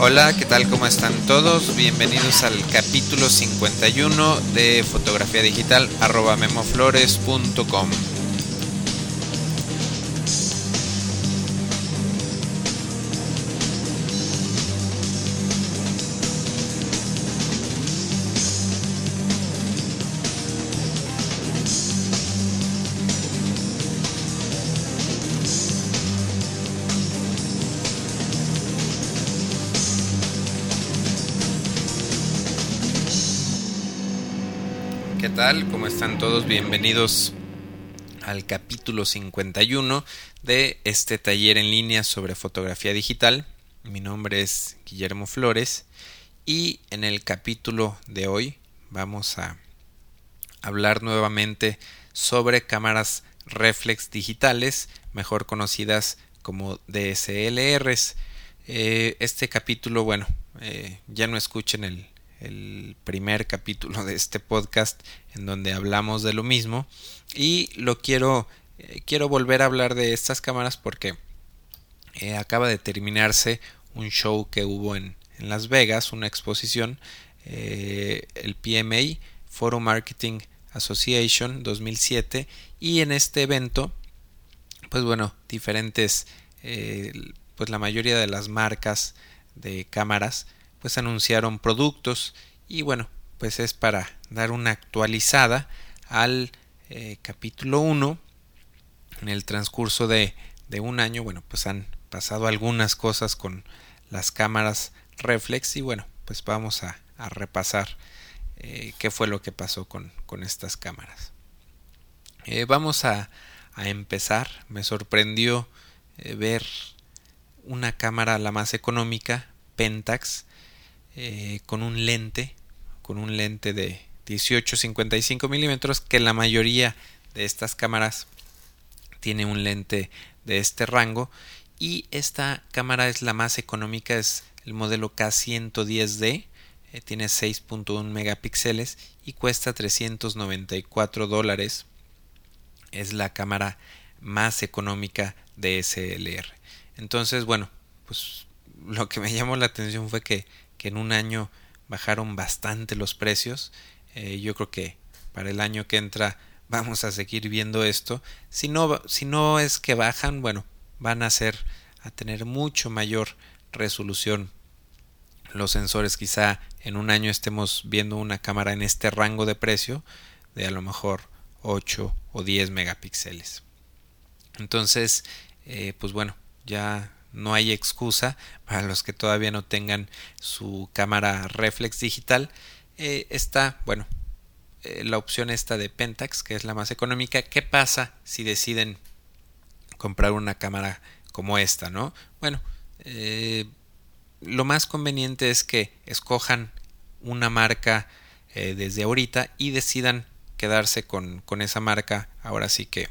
Hola, ¿qué tal? ¿Cómo están todos? Bienvenidos al capítulo 51 de fotografía digital arroba memoflores.com. están todos? Bienvenidos al capítulo 51 de este taller en línea sobre fotografía digital. Mi nombre es Guillermo Flores y en el capítulo de hoy vamos a hablar nuevamente sobre cámaras reflex digitales, mejor conocidas como DSLRs. Eh, este capítulo, bueno, eh, ya no escuchen el, el primer capítulo de este podcast en donde hablamos de lo mismo. Y lo quiero eh, quiero volver a hablar de estas cámaras porque eh, acaba de terminarse un show que hubo en, en Las Vegas una exposición eh, el PMA Photo Marketing Association 2007 y en este evento pues bueno diferentes pues la mayoría de las marcas de cámaras pues anunciaron productos y bueno, pues es para dar una actualizada al eh, capítulo 1 en el transcurso de, de, un año bueno pues han pasado algunas cosas con las cámaras reflex y bueno pues vamos a, a repasar eh, qué fue lo que pasó con, con estas cámaras. Eh, vamos a, a, empezar. Me sorprendió ver una cámara la más económica Pentax eh, con un lente, con un lente de 18-55 milímetros, que la mayoría de estas cámaras tiene un lente de este rango. Y esta cámara es la más económica, es el modelo K110D, eh, tiene 6.1 megapíxeles y cuesta 394 dólares. Es la cámara más económica de SLR. Entonces, bueno, pues lo que me llamó la atención fue que que en un año bajaron bastante los precios. Eh, yo creo que para el año que entra vamos a seguir viendo esto. Si no, si no es que bajan, bueno, van a ser a tener mucho mayor resolución los sensores. Quizá en un año estemos viendo una cámara en este rango de precio de a lo mejor 8 o 10 megapíxeles. Entonces, eh, pues bueno, ya no hay excusa para los que todavía no tengan su cámara reflex digital. Eh, está, bueno, eh, la opción esta de Pentax, que es la más económica. ¿Qué pasa si deciden comprar una cámara como esta, no? Bueno, eh, lo más conveniente es que escojan una marca desde ahorita y decidan quedarse con, con esa marca ahora sí que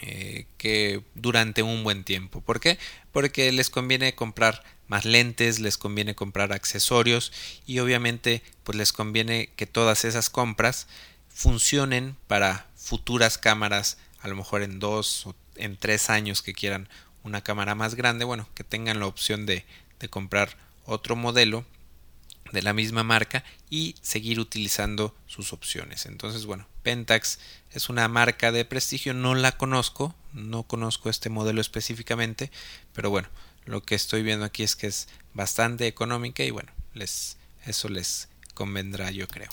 eh, que durante un buen tiempo. ¿Por qué? Porque les conviene comprar más lentes, les conviene comprar accesorios y obviamente pues les conviene que todas esas compras funcionen para futuras cámaras, a lo mejor en dos o en tres años que quieran una cámara más grande, bueno, que tengan la opción de, de comprar otro modelo de la misma marca y seguir utilizando sus opciones. Entonces, bueno, Pentax es una marca de prestigio, no la conozco, no conozco este modelo específicamente, pero bueno, lo que estoy viendo aquí es que es bastante económica y bueno, eso les convendrá yo creo.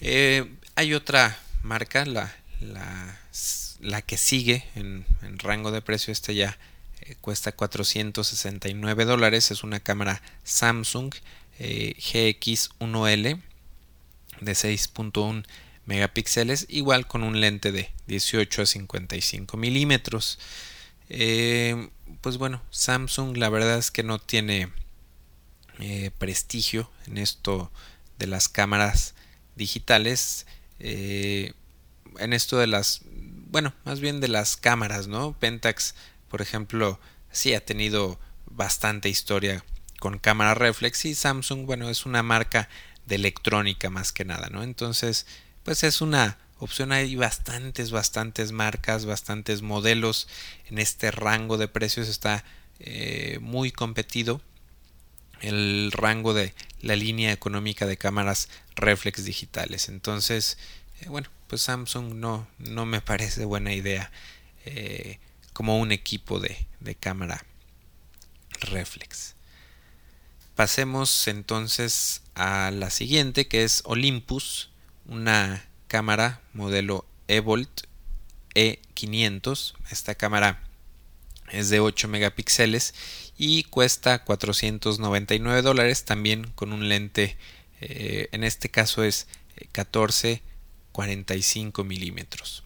Eh, hay otra marca, la, la, la que sigue en, en, rango de precio, este ya eh, cuesta 469 dólares, es una cámara Samsung eh, GX1L de 6.1 megapíxeles, igual con un lente de 18 a 55 milímetros. Eh, pues bueno, Samsung la verdad es que no tiene prestigio en esto de las cámaras digitales. En esto de las, bueno, más bien de las cámaras, ¿no? Pentax, por ejemplo, sí ha tenido bastante historia con cámara reflex y Samsung, bueno, es una marca de electrónica más que nada, ¿no? Entonces, pues es una opción. Hay bastantes, bastantes marcas, bastantes modelos en este rango de precios. Está eh, muy competido el rango de la línea económica de cámaras reflex digitales. Entonces, eh, bueno, pues Samsung no, no me parece buena idea eh, como un equipo de, de cámara reflex. Pasemos entonces a la siguiente que es Olympus, una cámara modelo Evolt E500. Esta cámara es de 8 megapíxeles y cuesta 499 dólares también con un lente eh, en este caso es 14 45 milímetros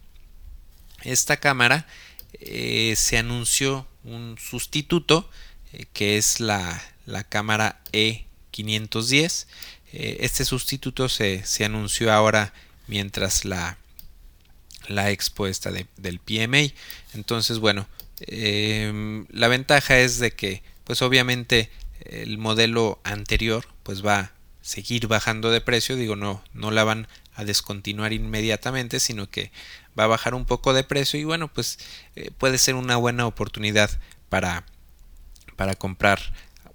esta cámara eh, se anunció un sustituto eh, que es la, la cámara E510 este sustituto se, se, anunció ahora mientras la la expo del PMA entonces bueno Em, la ventaja es de que, pues obviamente, el modelo anterior, pues va a seguir bajando de precio. Digo, no, no la van a descontinuar inmediatamente, sino que va a bajar un poco de precio y bueno, pues eh, puede ser una buena oportunidad para, para comprar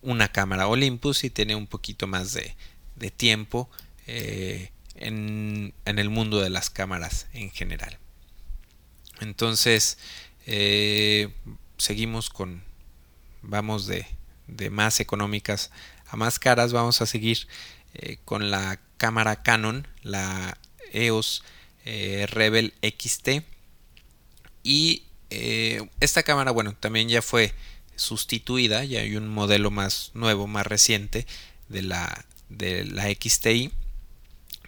una cámara Olympus y tiene un poquito más de, de tiempo eh, en, en, el mundo de las cámaras en general. Entonces, eh, seguimos con, vamos de, de, más económicas a más caras, vamos a seguir eh, con la cámara Canon, la EOS eh, Rebel XT. Y esta cámara, bueno, también ya fue sustituida, ya hay un modelo más nuevo, más reciente de la, de la XTI.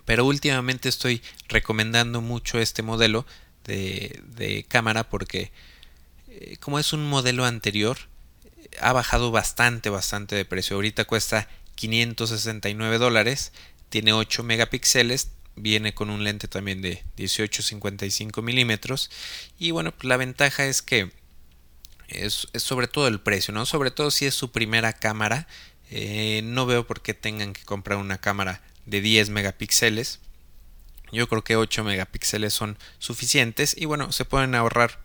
Pero últimamente estoy recomendando mucho este modelo de, cámara porque eh, como es un modelo anterior ha bajado bastante bastante de precio ahorita cuesta 569 dólares tiene 8 megapíxeles viene con un lente también de 18-55 milímetros. Y bueno pues la ventaja es que es, sobre todo el precio no sobre todo si es su primera cámara. Eh, no veo por qué tengan que comprar una cámara de 10 megapíxeles. Yo creo que 8 megapíxeles son suficientes. Y bueno, se pueden ahorrar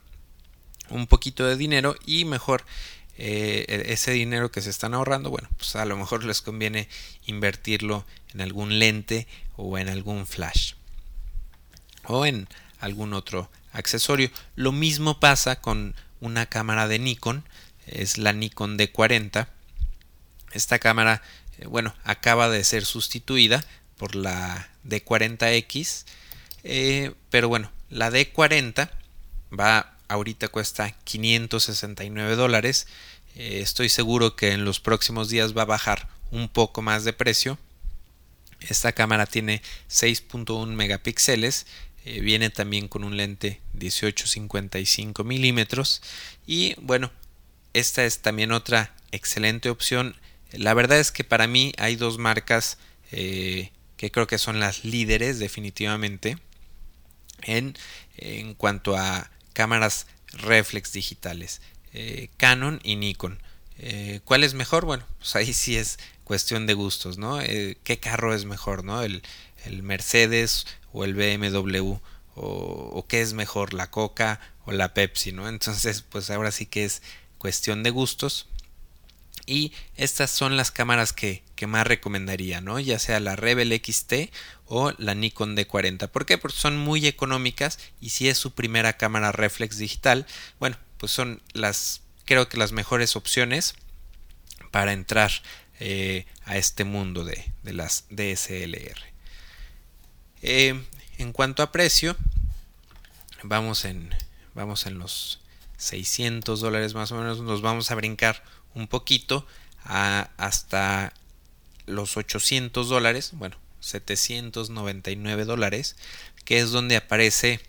un poquito de dinero y mejor eh, e-, ese dinero que se están ahorrando, bueno, pues a lo mejor les conviene invertirlo en algún lente o en algún flash o en algún otro accesorio. Lo mismo pasa con una cámara de Nikon, es la Nikon D40. Esta cámara, eh, bueno, acaba de ser sustituida por la D40X. Eh, pero bueno, la D40 va ahorita cuesta 569 dólares. Eh, estoy seguro que en los próximos días va a bajar un poco más de precio. Esta cámara tiene 6.1 megapíxeles. Eh, viene también con un lente 18-55 milímetros. Y bueno, esta es también otra excelente opción. La verdad es que para mí hay dos marcas que creo que son las líderes definitivamente en, en cuanto a cámaras reflex digitales, eh, Canon y Nikon. Eh, ¿Cuál es mejor? Bueno, pues ahí sí es cuestión de gustos, ¿no? Eh, ¿Qué carro es mejor, ¿no? El, el Mercedes o el BMW o, o, qué es mejor, la Coca o la Pepsi, ¿no? Entonces, pues ahora sí que es cuestión de gustos. Y estas son las cámaras que, más recomendaría, ¿no? Ya sea la Rebel XT o la Nikon D40. ¿Por qué? Porque son muy económicas y si es su primera cámara reflex digital, bueno, pues son las, creo que las mejores opciones para entrar eh, a este mundo de, las DSLR. Eh, en cuanto a precio, vamos en, vamos en los 600 dólares más o menos, nos vamos a brincar un poquito a hasta los 800 dólares, bueno, 799 dólares, que es donde aparece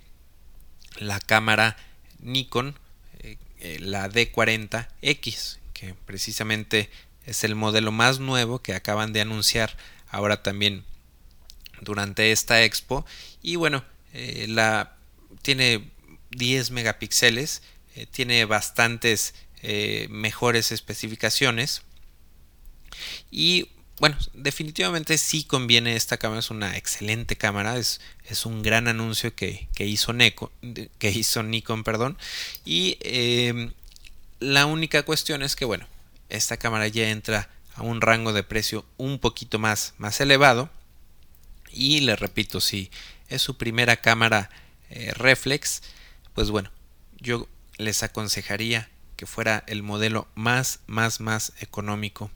la cámara Nikon, eh, eh, la D40X, que precisamente es el modelo más nuevo que acaban de anunciar ahora también durante esta expo. Y bueno, eh, la tiene 10 megapíxeles, tiene bastantes eh, mejores especificaciones. Y bueno, definitivamente sí conviene esta cámara, es una excelente cámara, es, es un gran anuncio que, hizo, que hizo Nikon. Perdón, y em, La única cuestión es que, bueno, esta cámara ya entra a un rango de precio un poquito más, más elevado. Y le repito, si es su primera cámara eh, reflex, pues bueno, yo les aconsejaría que fuera el modelo más, más, más económico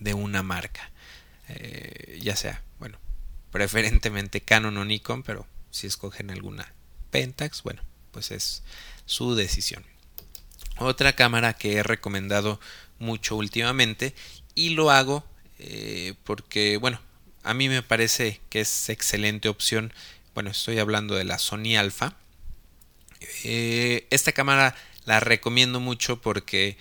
de una marca. Eh, ya sea, bueno, preferentemente Canon o Nikon, pero si escogen alguna Pentax, bueno, pues es su decisión. Otra cámara que he recomendado mucho últimamente y lo hago eh, porque, bueno, a mí me parece que es excelente opción. Bueno, estoy hablando de la Sony Alpha. Eh, esta cámara la recomiendo mucho porque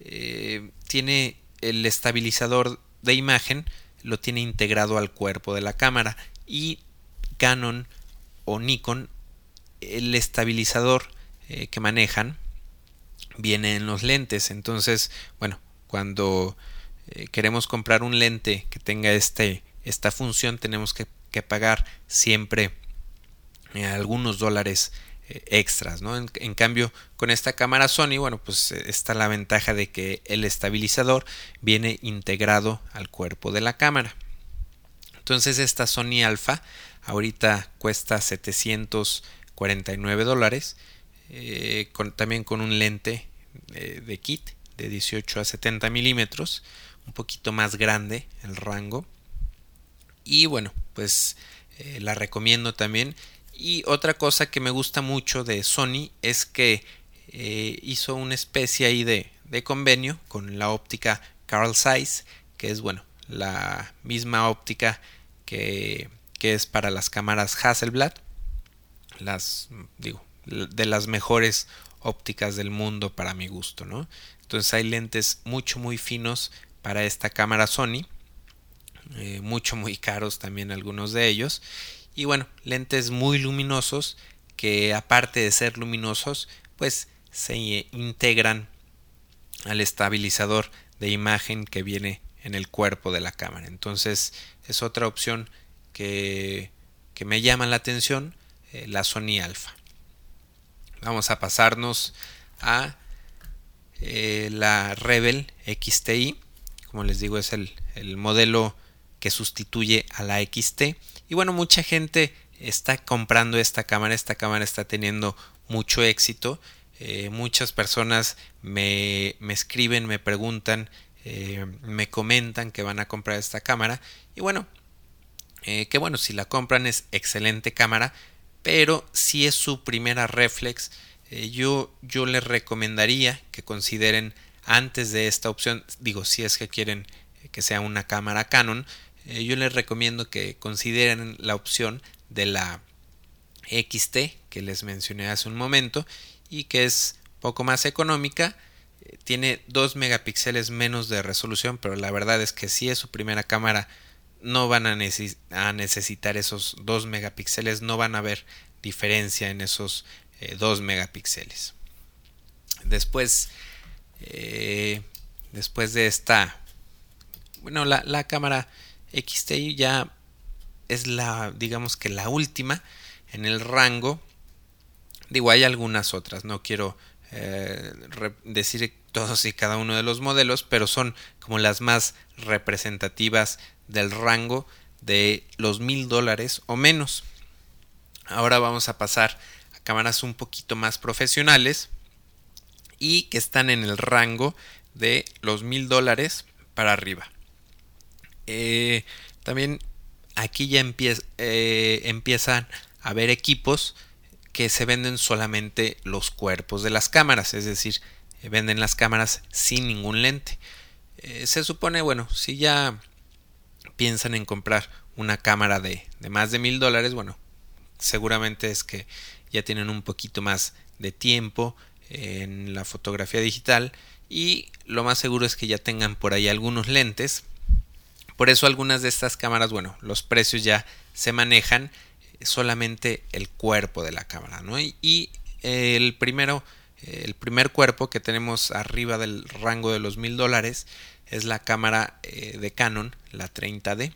eh, tiene el estabilizador de imagen, lo tiene integrado al cuerpo de la cámara y Canon o Nikon, el estabilizador que manejan viene en los lentes. Entonces, bueno, cuando eh, queremos comprar un lente que tenga este, esta función, tenemos que, pagar siempre eh, algunos dólares eh, extras, ¿no? En, cambio, con esta cámara Sony, bueno, pues está la ventaja de que el estabilizador viene integrado al cuerpo de la cámara. Entonces, esta Sony Alpha ahorita cuesta 749 dólares, con, también con un lente de kit de 18 a 70 milímetros, un poquito más grande el rango. Y bueno, pues eh, la recomiendo también. Y otra cosa que me gusta mucho de Sony es que eh, hizo una especie ahí de, de, convenio con la óptica Carl Zeiss, que es bueno, la misma óptica que, que es para las cámaras Hasselblad. Las, digo, de las mejores ópticas del mundo para mi gusto, ¿no? Entonces hay lentes mucho muy finos para esta cámara Sony, eh, mucho muy caros también algunos de ellos, y bueno, lentes muy luminosos que aparte de ser luminosos, pues se integran al estabilizador de imagen que viene en el cuerpo de la cámara. Entonces es otra opción que, que me llama la atención, eh, la Sony Alpha. Vamos a pasarnos a eh, la Rebel XTI. Como les digo, es el, modelo que sustituye a la XT. Y bueno, mucha gente está comprando esta cámara. Esta cámara está teniendo mucho éxito. Eh, muchas personas me, escriben, me preguntan, eh, me comentan que van a comprar esta cámara. Y bueno, que bueno, si la compran es excelente cámara pero si es su primera reflex, eh, yo, yo les recomendaría que consideren antes de esta opción, digo, si es que quieren eh, que sea una cámara Canon, eh, yo les recomiendo que consideren la opción de la XT que les mencioné hace un momento y que es poco más económica tiene 2 megapíxeles menos de resolución pero la verdad es que si es su primera cámara no van a, necesitar esos 2 megapíxeles, no van a ver diferencia en esos 2 eh, megapíxeles. Después, eh, después de esta, bueno, la, cámara XT ya es la, digamos que la última en el rango. Digo, hay algunas otras, no quiero eh, decir todos y cada uno de los modelos, pero son como las más representativas del rango de los mil dólares o menos. Ahora vamos a pasar a cámaras un poquito más profesionales y que están en el rango de los mil dólares para arriba. Eh, también aquí ya eh, empiezan a haber equipos que se venden solamente los cuerpos de las cámaras, es decir, venden las cámaras sin ningún lente. Eh, se supone, bueno, si ya piensan en comprar una cámara de, más de mil dólares, bueno, seguramente es que ya tienen un poquito más de tiempo en la fotografía digital y lo más seguro es que ya tengan por ahí algunos lentes. Por eso algunas de estas cámaras, bueno, los precios ya se manejan solamente el cuerpo de la cámara, ¿no? Y, el primero, el primer cuerpo que tenemos arriba del rango de los mil dólares es la cámara eh, de Canon, la 30D.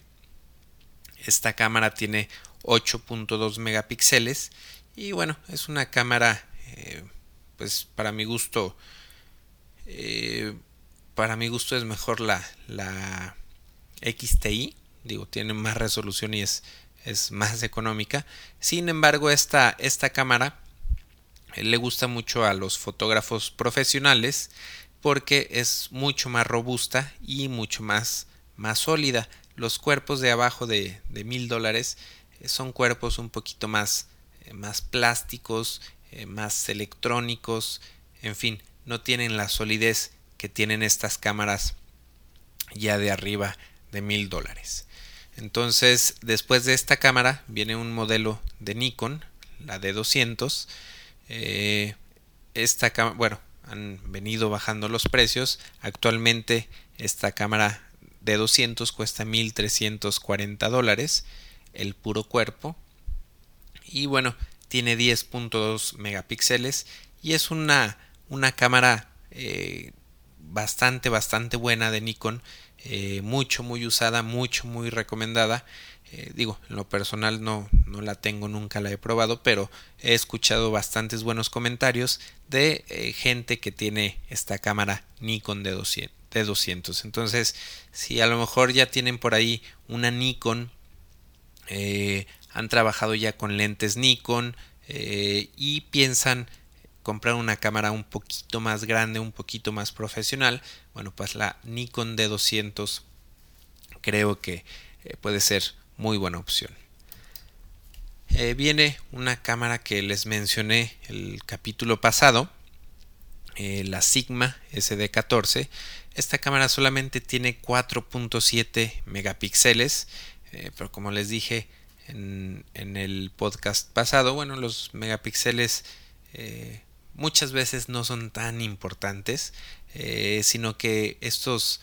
Esta cámara tiene 8.2 megapíxeles y bueno, es una cámara, eh, pues para mi gusto, Eh, para mi gusto es mejor la, la XTI. Digo, tiene más resolución y es, es más económica. Sin embargo, esta, esta cámara eh, le gusta mucho a los fotógrafos profesionales porque es mucho más robusta y mucho más, más sólida. Los cuerpos de abajo de, mil dólares eh, son cuerpos un poquito más, eh, más plásticos, más electrónicos, en fin, no tienen la solidez que tienen estas cámaras ya de arriba de mil dólares. Entonces, después de esta cámara viene un modelo de Nikon, la D200. esta cámara, bueno, han venido bajando los precios. Actualmente esta cámara de 200 cuesta 1340 dólares el puro cuerpo. Y bueno, tiene 10.2 megapíxeles y es una, una cámara eh, bastante, bastante buena de Nikon. Eh, mucho, muy usada, mucho, muy recomendada. Eh, digo, en lo personal no, no la tengo, nunca la he probado, pero he escuchado bastantes buenos comentarios de eh, gente que tiene esta cámara Nikon de 200, de 200. Entonces, si a lo mejor ya tienen por ahí una Nikon, han trabajado ya con lentes Nikon y piensan comprar una cámara un poquito más grande, un poquito más profesional, bueno, pues la Nikon D200 creo que puede ser muy buena opción. Eh, viene una cámara que les mencioné el capítulo pasado, eh, la Sigma SD14. Esta cámara solamente tiene 4.7 megapíxeles, eh, pero como les dije en, en, el podcast pasado, bueno, los megapíxeles muchas veces no son tan importantes, sino que estos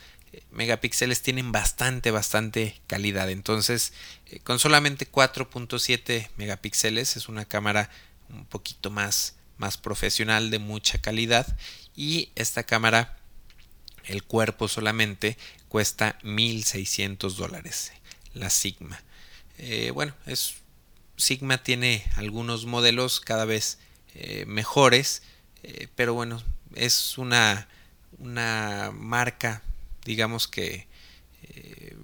megapíxeles tienen bastante, bastante calidad. Entonces, eh, con solamente 4.7 megapíxeles es una cámara un poquito más, más profesional, de mucha calidad. Y esta cámara, el cuerpo solamente cuesta 1600 dólares. La Sigma. Eh, bueno, es, Sigma tiene algunos modelos cada vez eh, mejores, pero bueno, es una, una marca digamos que eh,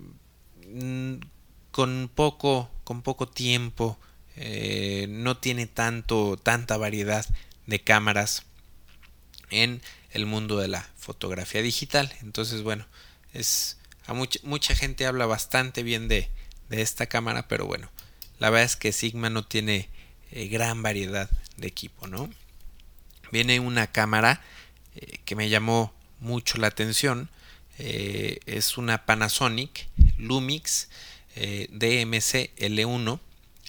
con poco con poco tiempo eh, no tiene tanto tanta variedad de cámaras en el mundo de la fotografía digital. Entonces bueno es a mucha, mucha gente habla bastante bien de, de, esta cámara pero bueno la verdad es que Sigma no tiene eh, gran variedad de equipo no viene una cámara que me llamó mucho la atención eh, es una Panasonic Lumix eh, DMC L1.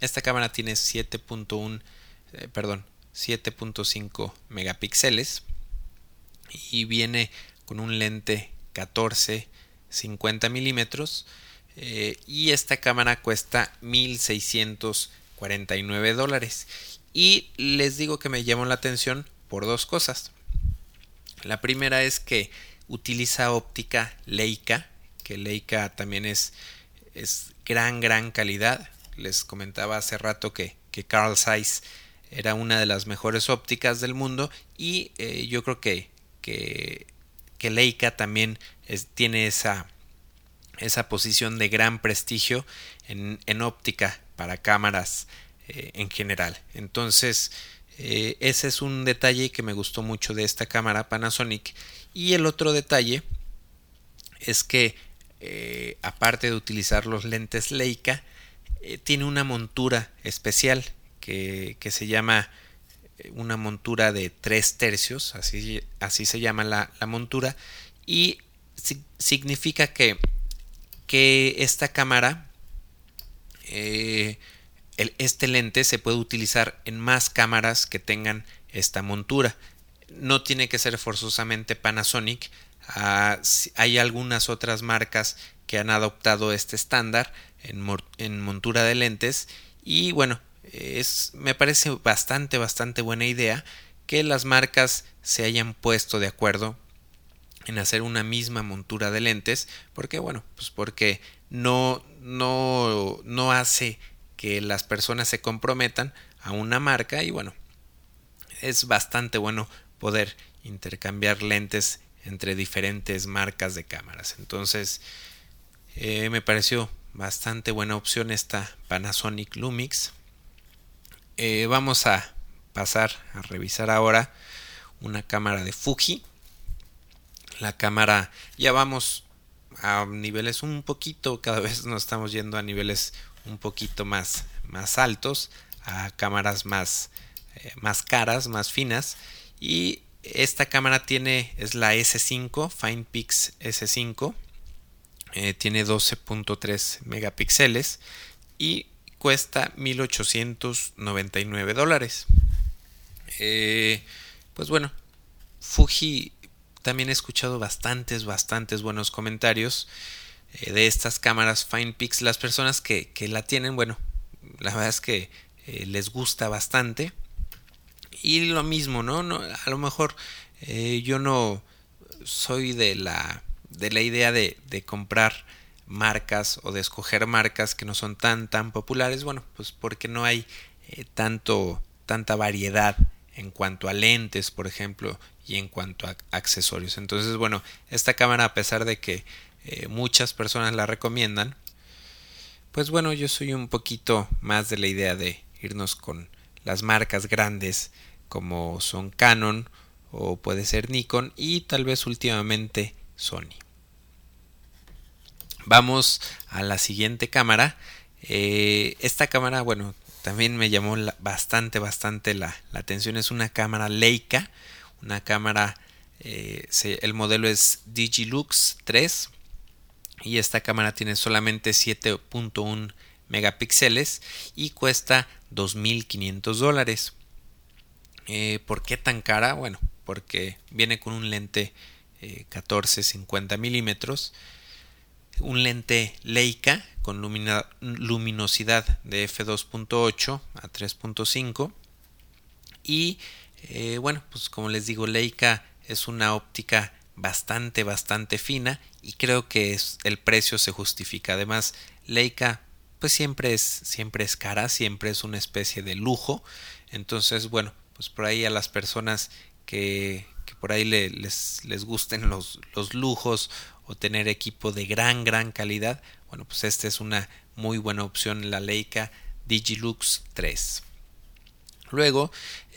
Esta cámara tiene 7.1, eh, perdón, 7.5 megapíxeles y viene con un lente 14 50 milímetros y esta cámara cuesta 1649 dólares y les digo que me llamó la atención por dos cosas la primera es que utiliza óptica Leica, que Leica también es, es gran, gran calidad. Les comentaba hace rato que, que Carl Zeiss era una de las mejores ópticas del mundo y eh, yo creo que, que, Leica también tiene esa, esa posición de gran prestigio en, en óptica para cámaras eh, en general. Entonces, eh, ese es un detalle que me gustó mucho de esta cámara Panasonic. Y el otro detalle es que eh, aparte de utilizar los lentes Leica, eh, tiene una montura especial que, se llama una montura de tres tercios, así, así se llama la, montura, y significa que, que, esta cámara, este lente se puede utilizar en más cámaras que tengan esta montura no tiene que ser forzosamente Panasonic. Ah, hay algunas otras marcas que han adoptado este estándar en, montura de lentes y bueno, es, me parece bastante, bastante buena idea que las marcas se hayan puesto de acuerdo en hacer una misma montura de lentes porque bueno pues porque no no no hace que las personas se comprometan a una marca y bueno es bastante bueno poder intercambiar lentes entre diferentes marcas de cámaras. Entonces, eh, me pareció bastante buena opción esta Panasonic Lumix. Eh, vamos a pasar a revisar ahora una cámara de Fuji. La cámara, ya vamos a niveles un poquito, cada vez nos estamos yendo a niveles un poquito más, más altos, a cámaras más, eh, más caras, más finas. Y esta cámara tiene, es la S5, FinePix S5. Eh, tiene 12.3 megapíxeles y cuesta 1899 dólares. Eh, pues bueno, Fuji también he escuchado bastantes, bastantes buenos comentarios eh, de estas cámaras FinePix. Las personas que, la tienen, bueno, la verdad es que eh, les gusta bastante. Y lo mismo, ¿no? no a lo mejor eh, yo no soy de la, de la idea de, de comprar marcas o de escoger marcas que no son tan tan populares bueno pues porque no hay tanto tanta variedad en cuanto a lentes, por ejemplo, y en cuanto a accesorios. Entonces, bueno, esta cámara, a pesar de que eh, muchas personas la recomiendan, pues bueno, yo soy un poquito más de la idea de irnos con las marcas grandes como son Canon o puede ser Nikon y tal vez últimamente Sony. Vamos a la siguiente cámara. Eh, esta cámara, bueno, también me llamó bastante, bastante la, atención. Es una cámara Leica, una cámara, eh, el modelo es Digilux 3 y esta cámara tiene solamente 7.1 megapíxeles y cuesta 2.500 dólares. Eh, ¿Por qué tan cara? Bueno, porque viene con un lente 14-50 eh, milímetros un lente Leica con luminosidad de f2.8 a 3.5 y eh, bueno pues como les digo Leica es una óptica bastante bastante fina y creo que el precio se justifica además Leica pues siempre es siempre es cara siempre es una especie de lujo entonces bueno pues por ahí a las personas que, que por ahí les, les gusten los, los lujos o tener equipo de gran gran calidad, bueno, pues esta es una muy buena opción la Leica Digilux 3. Luego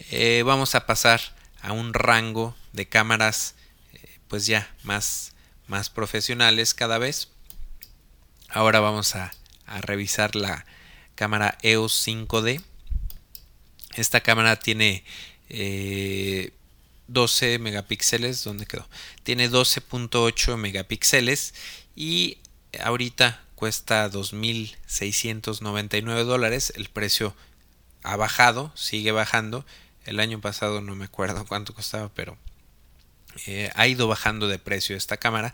eh, vamos a pasar a un rango de cámaras eh, pues ya más, más profesionales cada vez. Ahora vamos a, revisar la cámara EOS 5D. Esta cámara tiene eh, 12 megapíxeles, ¿dónde quedó? Tiene 12.8 megapíxeles y ahorita cuesta 2.699 dólares. El precio ha bajado, sigue bajando. El año pasado no me acuerdo cuánto costaba, pero eh, ha ido bajando de precio esta cámara.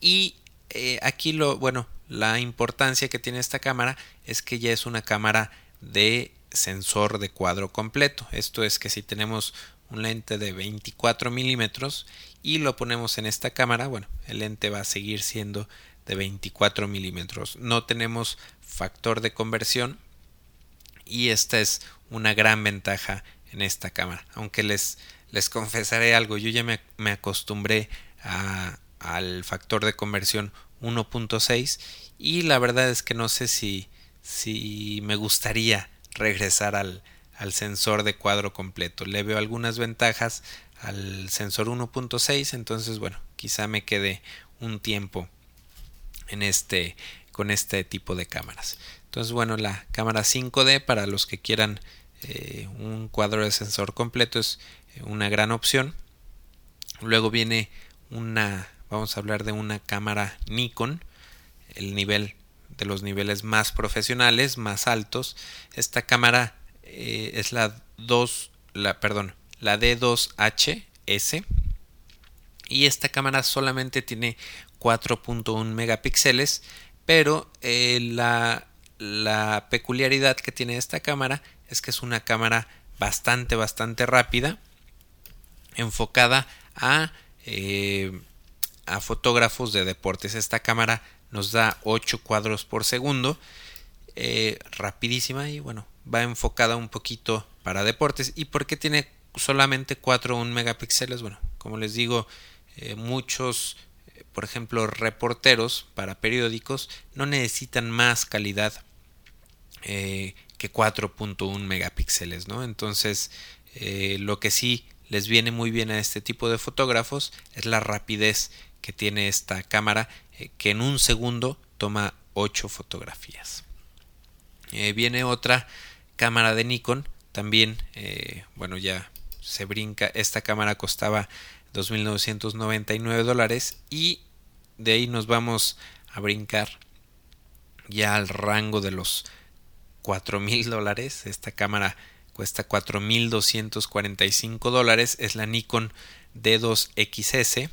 Y eh, aquí lo, bueno, la importancia que tiene esta cámara es que ya es una cámara de sensor de cuadro completo. Esto es que si tenemos un lente de 24 milímetros y lo ponemos en esta cámara, bueno, el lente va a seguir siendo de 24 milímetros. No tenemos factor de conversión y esta es una gran ventaja en esta cámara. Aunque les, les confesaré algo, yo ya me, acostumbré a, al factor de conversión 1.6 y la verdad es que no sé si, me gustaría regresar al, sensor de cuadro completo. Le veo algunas ventajas al sensor 1.6, entonces bueno, quizá me quede un tiempo este con este tipo de cámaras. Entonces bueno, la cámara 5D para los que quieran eh, un cuadro de sensor completo es una gran opción. Luego viene una, vamos a hablar de una cámara Nikon, el nivel de los niveles más profesionales, más altos. Esta cámara eh, es la 2, la, perdón, la D2HS y esta cámara solamente tiene 4.1 megapíxeles pero eh, la, la, peculiaridad que tiene esta cámara es que es una cámara bastante bastante rápida enfocada a, eh, a fotógrafos de deportes esta cámara nos da 8 cuadros por segundo rapidísima y bueno va enfocada un poquito para deportes. ¿Y por qué tiene solamente 4 1 megapíxeles? Bueno, como les digo, eh, muchos, por ejemplo, reporteros para periódicos no necesitan más calidad que 4.1 megapíxeles, ¿no? Entonces, lo que sí les viene muy bien a este tipo de fotógrafos es la rapidez que tiene esta cámara que en un segundo toma 8 fotografías. viene otra cámara de Nikon también, eh, bueno, ya se brinca. Esta cámara costaba 2.999 dólares y de ahí nos vamos a brincar ya al rango de los 4.000 dólares. Esta cámara cuesta 4.245 dólares. Es la Nikon D2XS.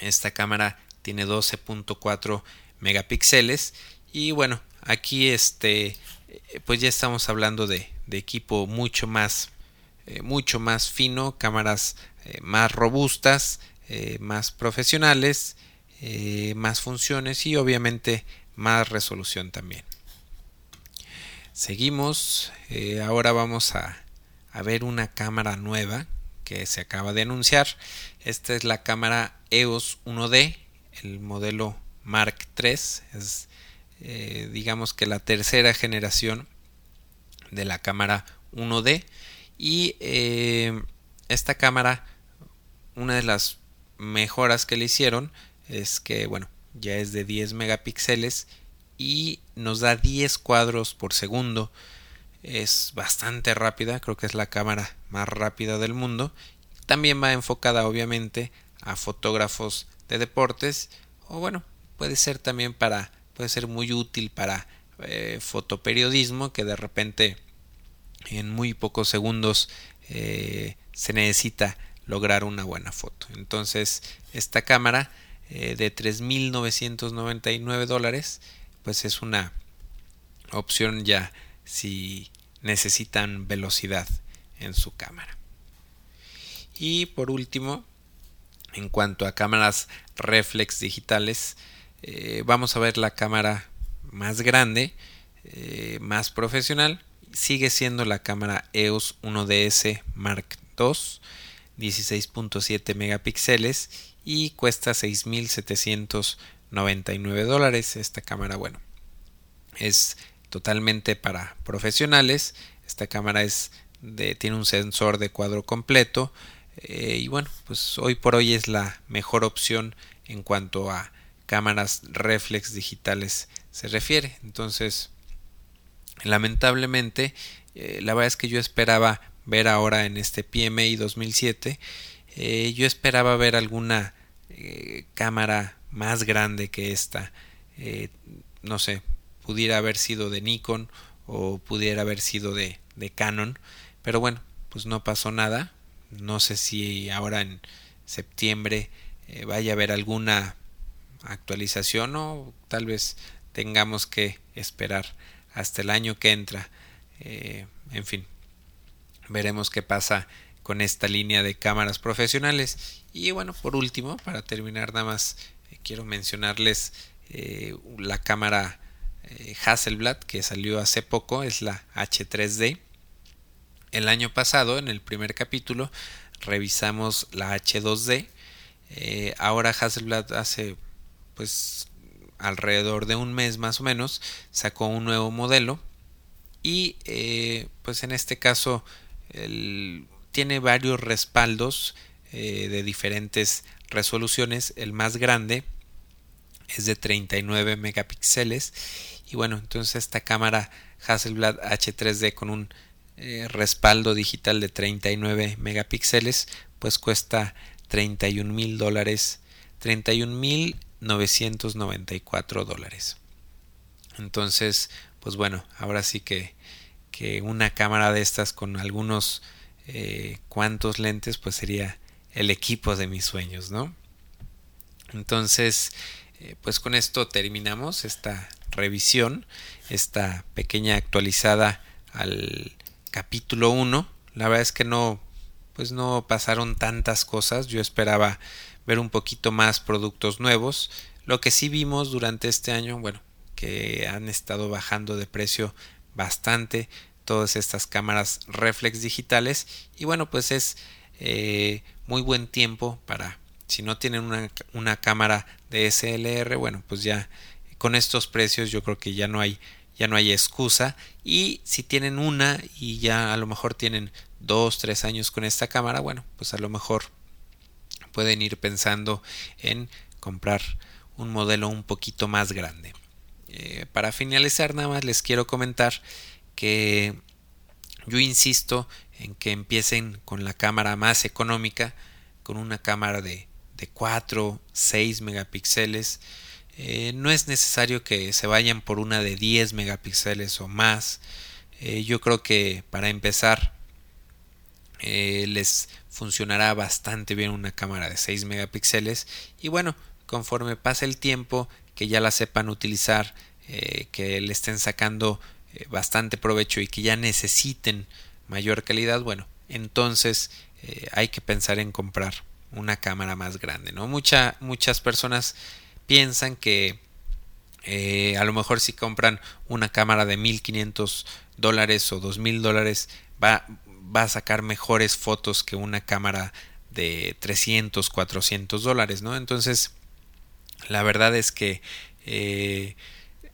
Esta cámara tiene 12.4 megapíxeles y bueno, aquí este pues ya estamos hablando de de equipo mucho más eh, mucho más fino cámaras eh, más robustas eh, más profesionales más funciones y obviamente más resolución también seguimos ahora vamos a, ver una cámara nueva que se acaba de anunciar. Esta es la cámara EOS 1D el modelo Mark III es digamos que la tercera generación de la cámara 1D y eh, esta cámara una de las mejoras que le hicieron es que bueno ya es de 10 megapíxeles y nos da 10 cuadros por segundo es bastante rápida creo que es la cámara más rápida del mundo también va enfocada obviamente a fotógrafos de deportes o bueno puede ser también para puede ser muy útil para eh, fotoperiodismo que de repente en muy pocos segundos eh, se necesita lograr una buena foto. Entonces, esta cámara eh, de 3.999 dólares, pues es una opción ya si necesitan velocidad en su cámara. Y por último, en cuanto a cámaras reflex digitales, eh, vamos a ver la cámara más grande, más profesional, sigue siendo la cámara EOS 1DS Mark II 16.7 megapíxeles y cuesta 6.799 dólares esta cámara bueno es totalmente para profesionales. Esta cámara es de, tiene un sensor de cuadro completo eh, y bueno pues hoy por hoy es la mejor opción en cuanto a cámaras reflex digitales se refiere. Entonces Lamentablemente, eh, la verdad es que yo esperaba ver ahora en este PMI 2007, eh, yo esperaba ver alguna eh, cámara más grande que esta. no sé, pudiera haber sido de Nikon o pudiera haber sido de, Canon, pero bueno, pues no pasó nada. No sé si ahora en septiembre vaya a haber alguna actualización o tal vez tengamos que esperar hasta el año que entra. Eh, en fin, veremos qué pasa con esta línea de cámaras profesionales. Y bueno, por último, para terminar nada más, eh, quiero mencionarles eh, la cámara Hasselblad que salió hace poco, es la H3D. El año pasado, en el primer capítulo, revisamos la H2D. ahora Hasselblad hace pues alrededor de un mes más o menos sacó un nuevo modelo y eh, pues en este caso tiene varios respaldos eh, de diferentes resoluciones el más grande es de 39 megapíxeles y bueno entonces esta cámara Hasselblad H3D con un eh, respaldo digital de 39 megapíxeles pues cuesta 31 mil dólares 31 mil 994 dólares. Entonces, pues bueno, ahora sí que, que una cámara de estas con algunos eh, cuantos lentes, pues sería el equipo de mis sueños, ¿no? Entonces, eh, pues con esto terminamos esta revisión, esta pequeña actualizada al capítulo 1. La verdad es que no, pues no pasaron tantas cosas. Yo esperaba ver un poquito más productos nuevos. Lo que sí vimos durante este año, bueno, que han estado bajando de precio bastante todas estas cámaras reflex digitales. Y bueno pues es eh, muy buen tiempo para si no tienen una, una cámara de SLR, bueno, pues ya con estos precios yo creo que ya no hay ya no hay excusa. Y si tienen una y ya a lo mejor tienen dos tres años con esta cámara bueno pues a lo mejor pueden ir pensando en comprar un modelo un poquito más grande. Eh, para finalizar nada más les quiero comentar que yo insisto en que empiecen con la cámara más económica con una cámara de, de 4 6 megapíxeles eh, no es necesario que se vayan por una de 10 megapíxeles o más. Eh, yo creo que para empezar eh, les funcionará bastante bien una cámara de 6 megapíxeles y bueno, conforme pase el tiempo, que ya la sepan utilizar, que le estén sacando bastante provecho y que ya necesiten mayor calidad, bueno, entonces hay que pensar en comprar una cámara más grande, ¿no? Mucha, muchas personas piensan que eh, a lo mejor si compran una cámara de 1500 dólares o 2000 dólares va, va a sacar mejores fotos que una cámara de 300 400 dólares no entonces la verdad es que eh,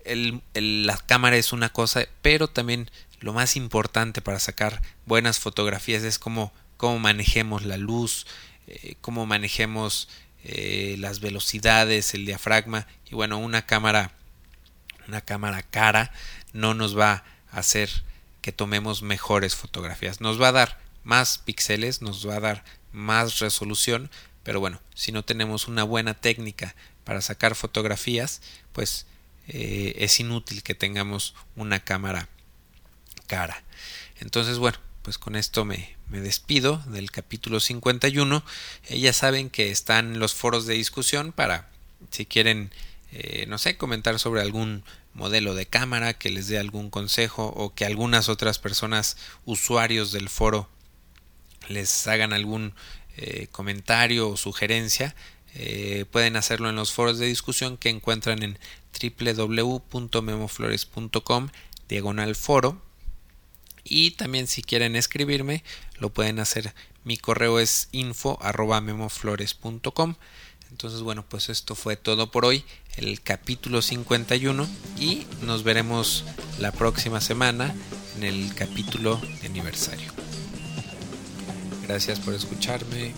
la cámara es una cosa pero también lo más importante para sacar buenas fotografías es cómo, cómo manejemos la luz eh, cómo manejemos eh, las velocidades, el diafragma y bueno, una cámara una cámara cara no nos va a hacer que tomemos mejores fotografías. Nos va a dar más píxeles, nos va a dar más resolución, pero bueno, si no tenemos una buena técnica para sacar fotografías, pues eh, es inútil que tengamos una cámara cara. Entonces, bueno, pues con esto me, me despido del capítulo 51. Eh, saben que están los foros de discusión para si quieren, eh, no sé, comentar sobre algún modelo de cámara, que les dé algún consejo o que algunas otras personas, usuarios del foro, les hagan algún eh, comentario o sugerencia. pueden hacerlo en los foros de discusión que encuentran en www.memoflores.com diagonal foro y también si quieren escribirme, lo pueden hacer. Mi correo es info arroba memoflores.com. Entonces, bueno, pues esto fue todo por hoy, el capítulo 51 y nos veremos la próxima semana en el capítulo de aniversario. Gracias por escucharme.